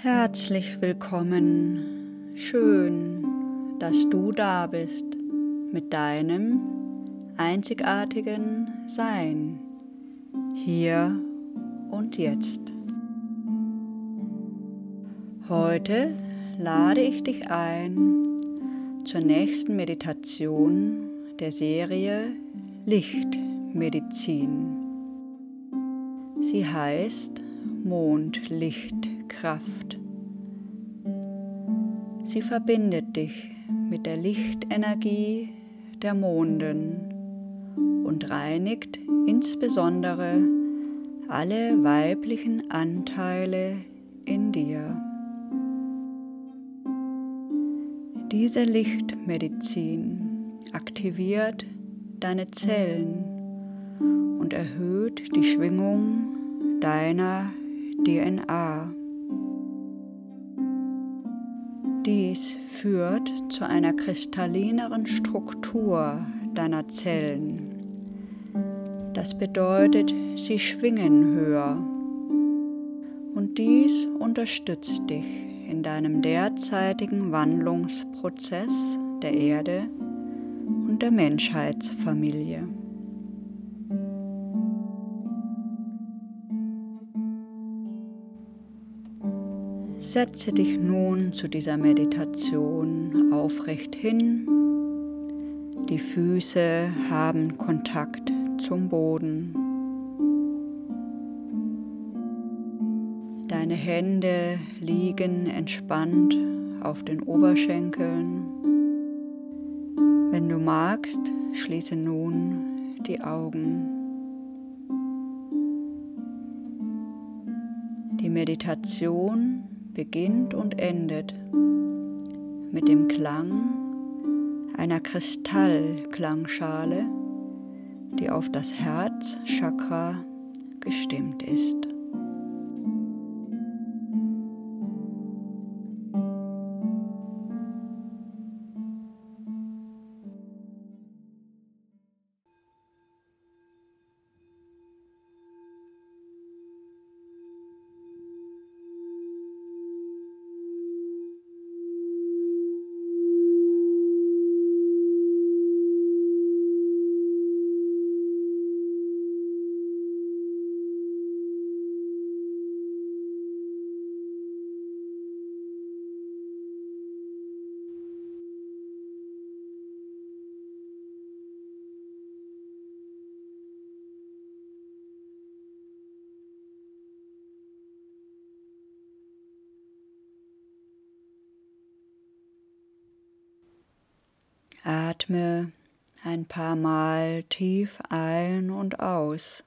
Herzlich willkommen. Schön, dass du da bist mit deinem einzigartigen Sein, hier und jetzt. Heute lade ich dich ein zur nächsten Meditation der Serie Lichtmedizin. Sie heißt Mondlichtkraft. Sie verbindet dich mit der Lichtenergie der Monden und reinigt insbesondere alle weiblichen Anteile in dir. Diese Lichtmedizin aktiviert deine Zellen und erhöht die Schwingung deiner DNA. Dies führt zu einer kristallineren Struktur deiner Zellen. Das bedeutet, sie schwingen höher. Und dies unterstützt dich in deinem derzeitigen Wandlungsprozess der Erde und der Menschheitsfamilie. Setze dich nun zu dieser Meditation aufrecht hin. Die Füße haben Kontakt zum Boden. Deine Hände liegen entspannt auf den Oberschenkeln. Wenn du magst, schließe nun die Augen. Die Meditation beginnt und endet mit dem Klang einer Kristallklangschale, die auf das Herzchakra gestimmt ist. Atme ein paar Mal tief ein und aus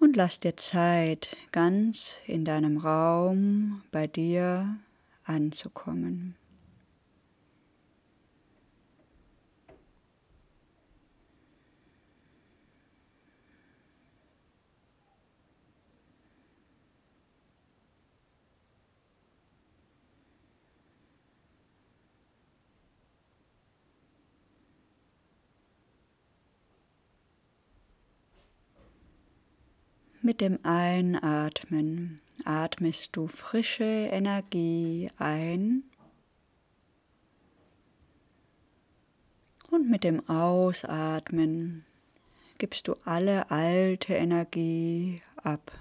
und lass dir Zeit, ganz in deinem Raum bei dir anzukommen. Mit dem Einatmen atmest du frische Energie ein und mit dem Ausatmen gibst du alle alte Energie ab.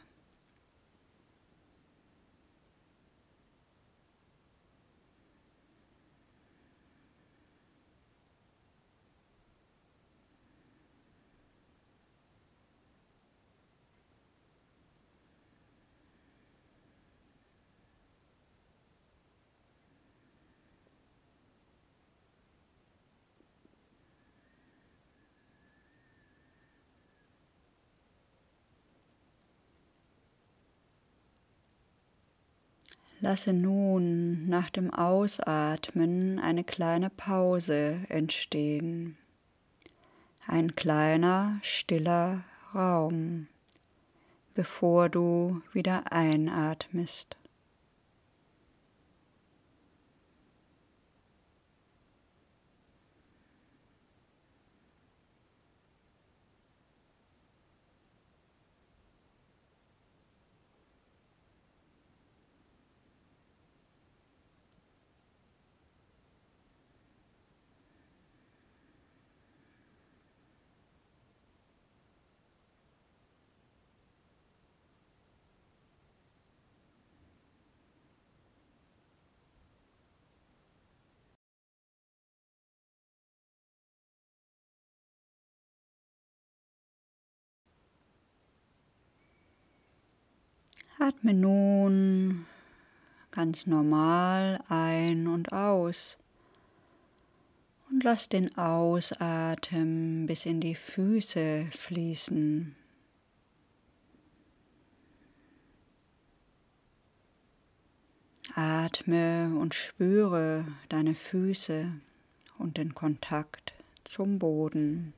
Lasse nun nach dem Ausatmen eine kleine Pause entstehen. Ein kleiner, stiller Raum, bevor du wieder einatmest. Atme nun ganz normal ein und aus und lass den Ausatmen bis in die Füße fließen. Atme und spüre deine Füße und den Kontakt zum Boden.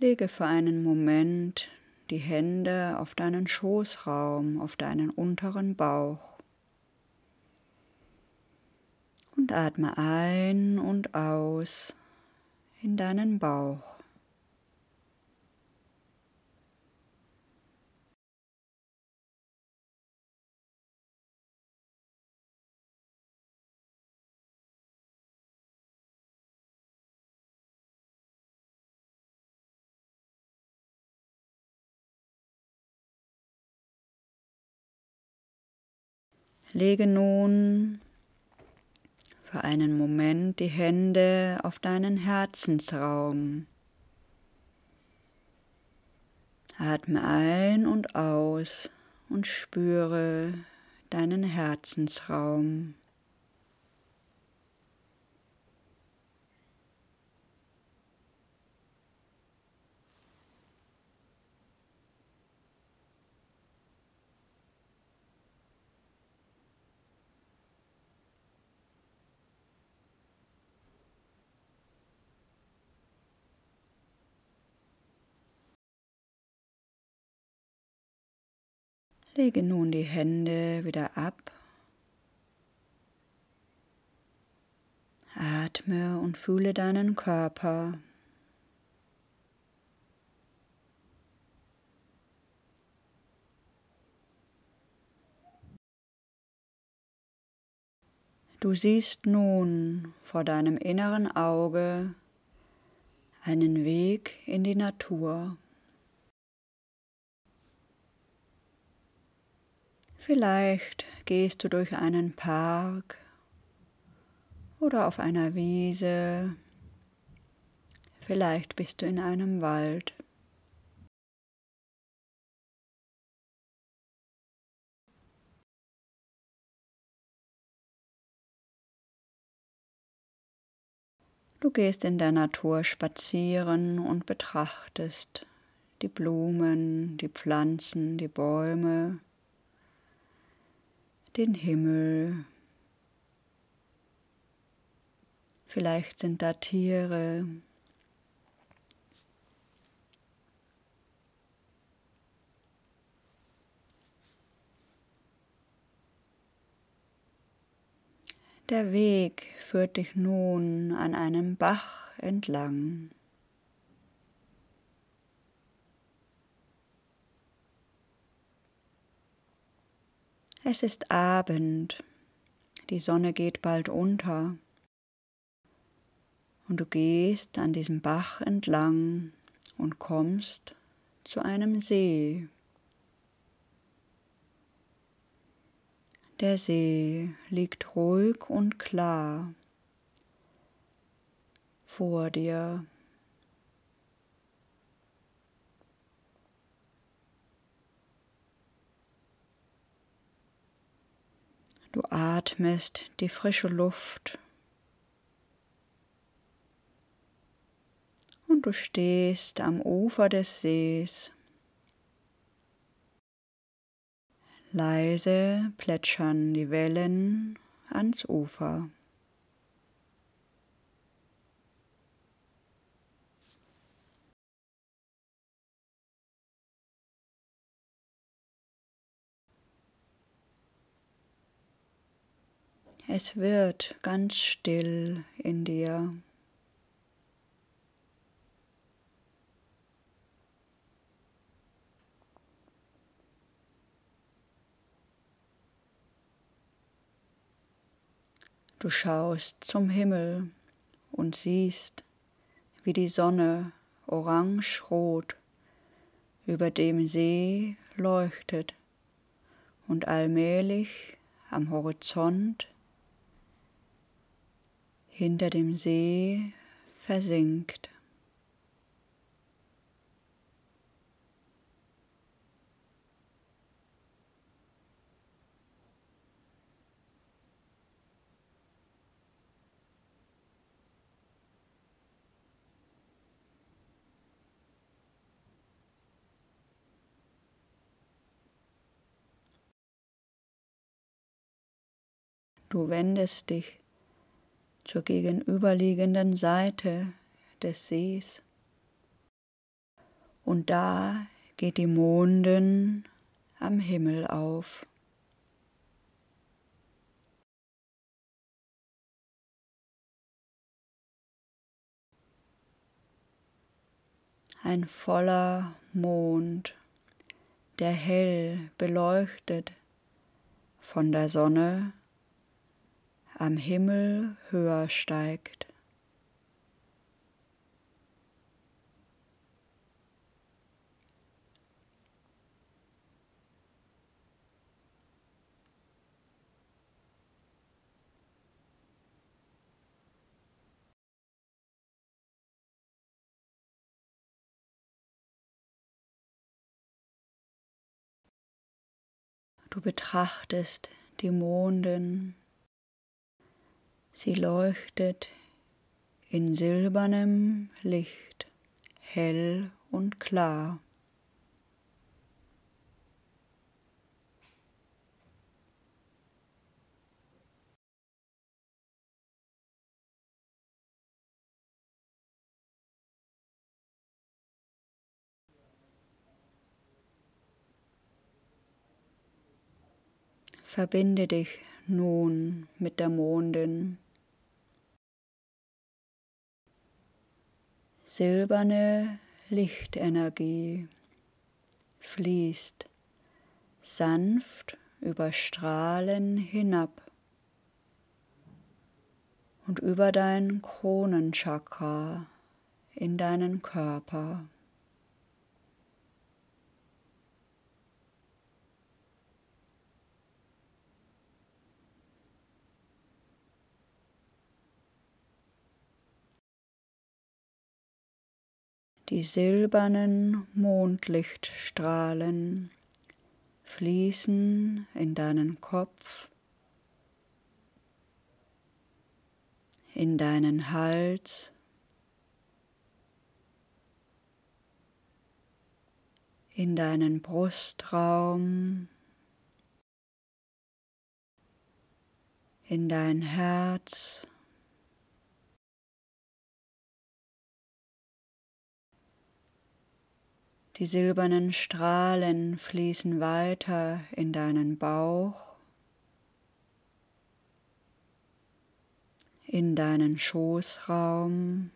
Lege für einen Moment die Hände auf deinen Schoßraum, auf deinen unteren Bauch. Und atme ein und aus in deinen Bauch. Lege nun für einen Moment die Hände auf deinen Herzensraum. Atme ein und aus und spüre deinen Herzensraum. Lege nun die Hände wieder ab. Atme und fühle deinen Körper. Du siehst nun vor deinem inneren Auge einen Weg in die Natur. Vielleicht gehst du durch einen Park oder auf einer Wiese. Vielleicht bist du in einem Wald. Du gehst in der Natur spazieren und betrachtest die Blumen, die Pflanzen, die Bäume den Himmel. Vielleicht sind da Tiere. Der Weg führt dich nun an einem Bach entlang. Es ist Abend, die Sonne geht bald unter und du gehst an diesem Bach entlang und kommst zu einem See. Der See liegt ruhig und klar vor dir. Du atmest die frische Luft und du stehst am Ufer des Sees. Leise plätschern die Wellen ans Ufer. Es wird ganz still in dir. Du schaust zum Himmel und siehst, wie die Sonne orange-rot über dem See leuchtet und allmählich am Horizont hinter dem See versinkt. Du wendest dich zur gegenüberliegenden Seite des Sees und da geht die Mondin am Himmel auf. Ein voller Mond, der hell beleuchtet von der Sonne am Himmel höher steigt. Du betrachtest die Monden Sie leuchtet in silbernem Licht, hell und klar. Verbinde dich nun mit der Mondin. Silberne Lichtenergie fließt sanft über Strahlen hinab und über dein Kronenchakra in deinen Körper. Die silbernen Mondlichtstrahlen fließen in deinen Kopf, in deinen Hals, in deinen Brustraum, in dein Herz. Die silbernen Strahlen fließen weiter in deinen Bauch, in deinen Schoßraum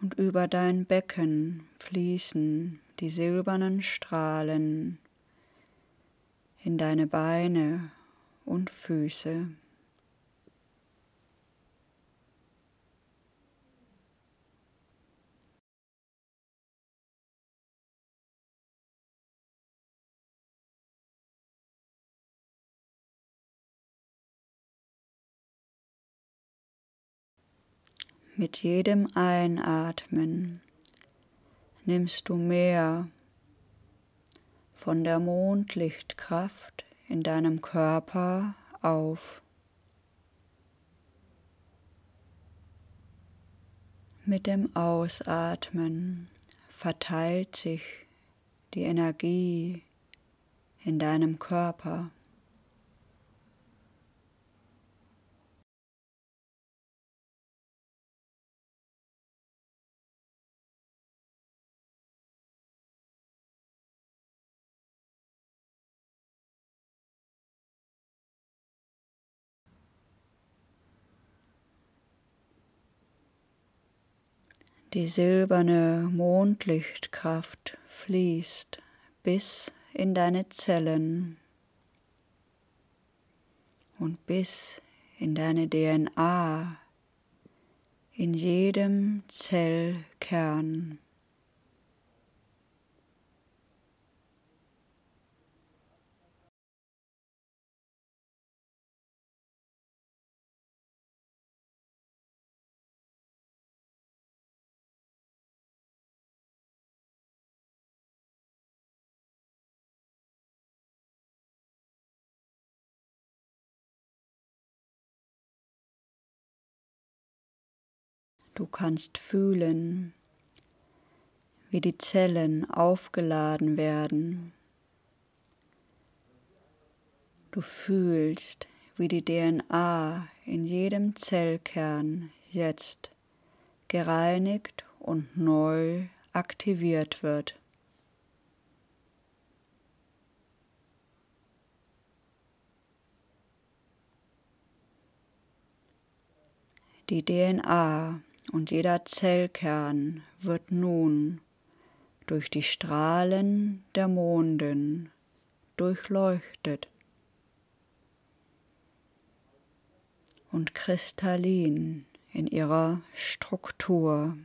und über dein Becken fließen die silbernen Strahlen in deine Beine und Füße. Mit jedem Einatmen nimmst du mehr von der Mondlichtkraft in deinem Körper auf. Mit dem Ausatmen verteilt sich die Energie in deinem Körper. Die silberne Mondlichtkraft fließt bis in deine Zellen und bis in deine DNA, in jedem Zellkern. Du kannst fühlen, wie die Zellen aufgeladen werden. Du fühlst, wie die DNA in jedem Zellkern jetzt gereinigt und neu aktiviert wird. Die DNA und jeder Zellkern wird nun durch die Strahlen der Monden durchleuchtet und kristallin in ihrer Struktur.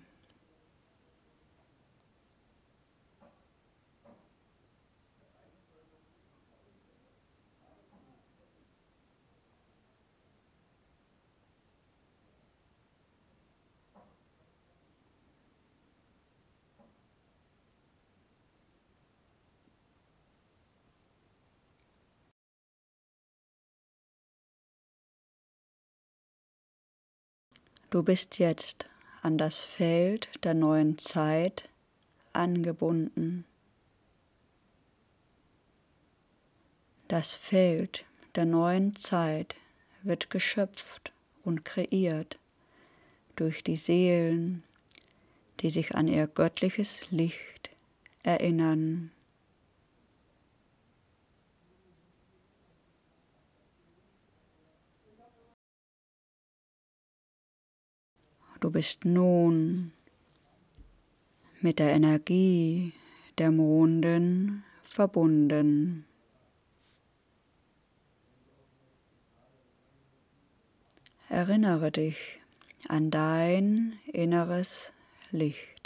Du bist jetzt an das Feld der neuen Zeit angebunden. Das Feld der neuen Zeit wird geschöpft und kreiert durch die Seelen, die sich an ihr göttliches Licht erinnern. Du bist nun mit der Energie der Monden verbunden. Erinnere dich an dein inneres Licht.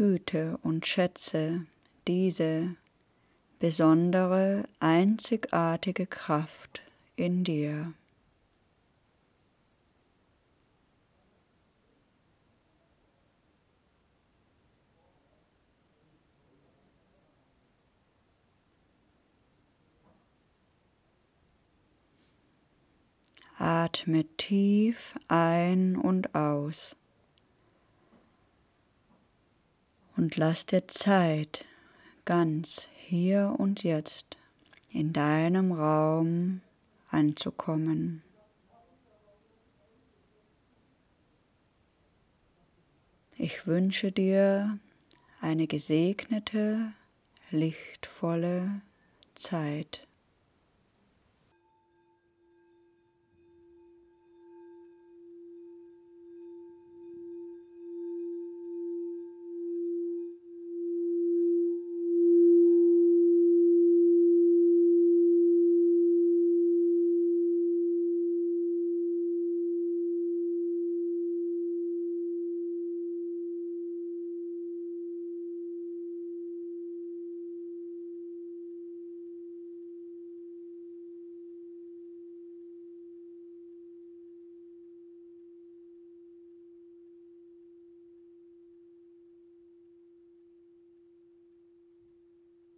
Hüte und schätze diese besondere, einzigartige Kraft in dir. Atme tief ein und aus. Und lass dir Zeit, ganz hier und jetzt in deinem Raum anzukommen. Ich wünsche dir eine gesegnete, lichtvolle Zeit.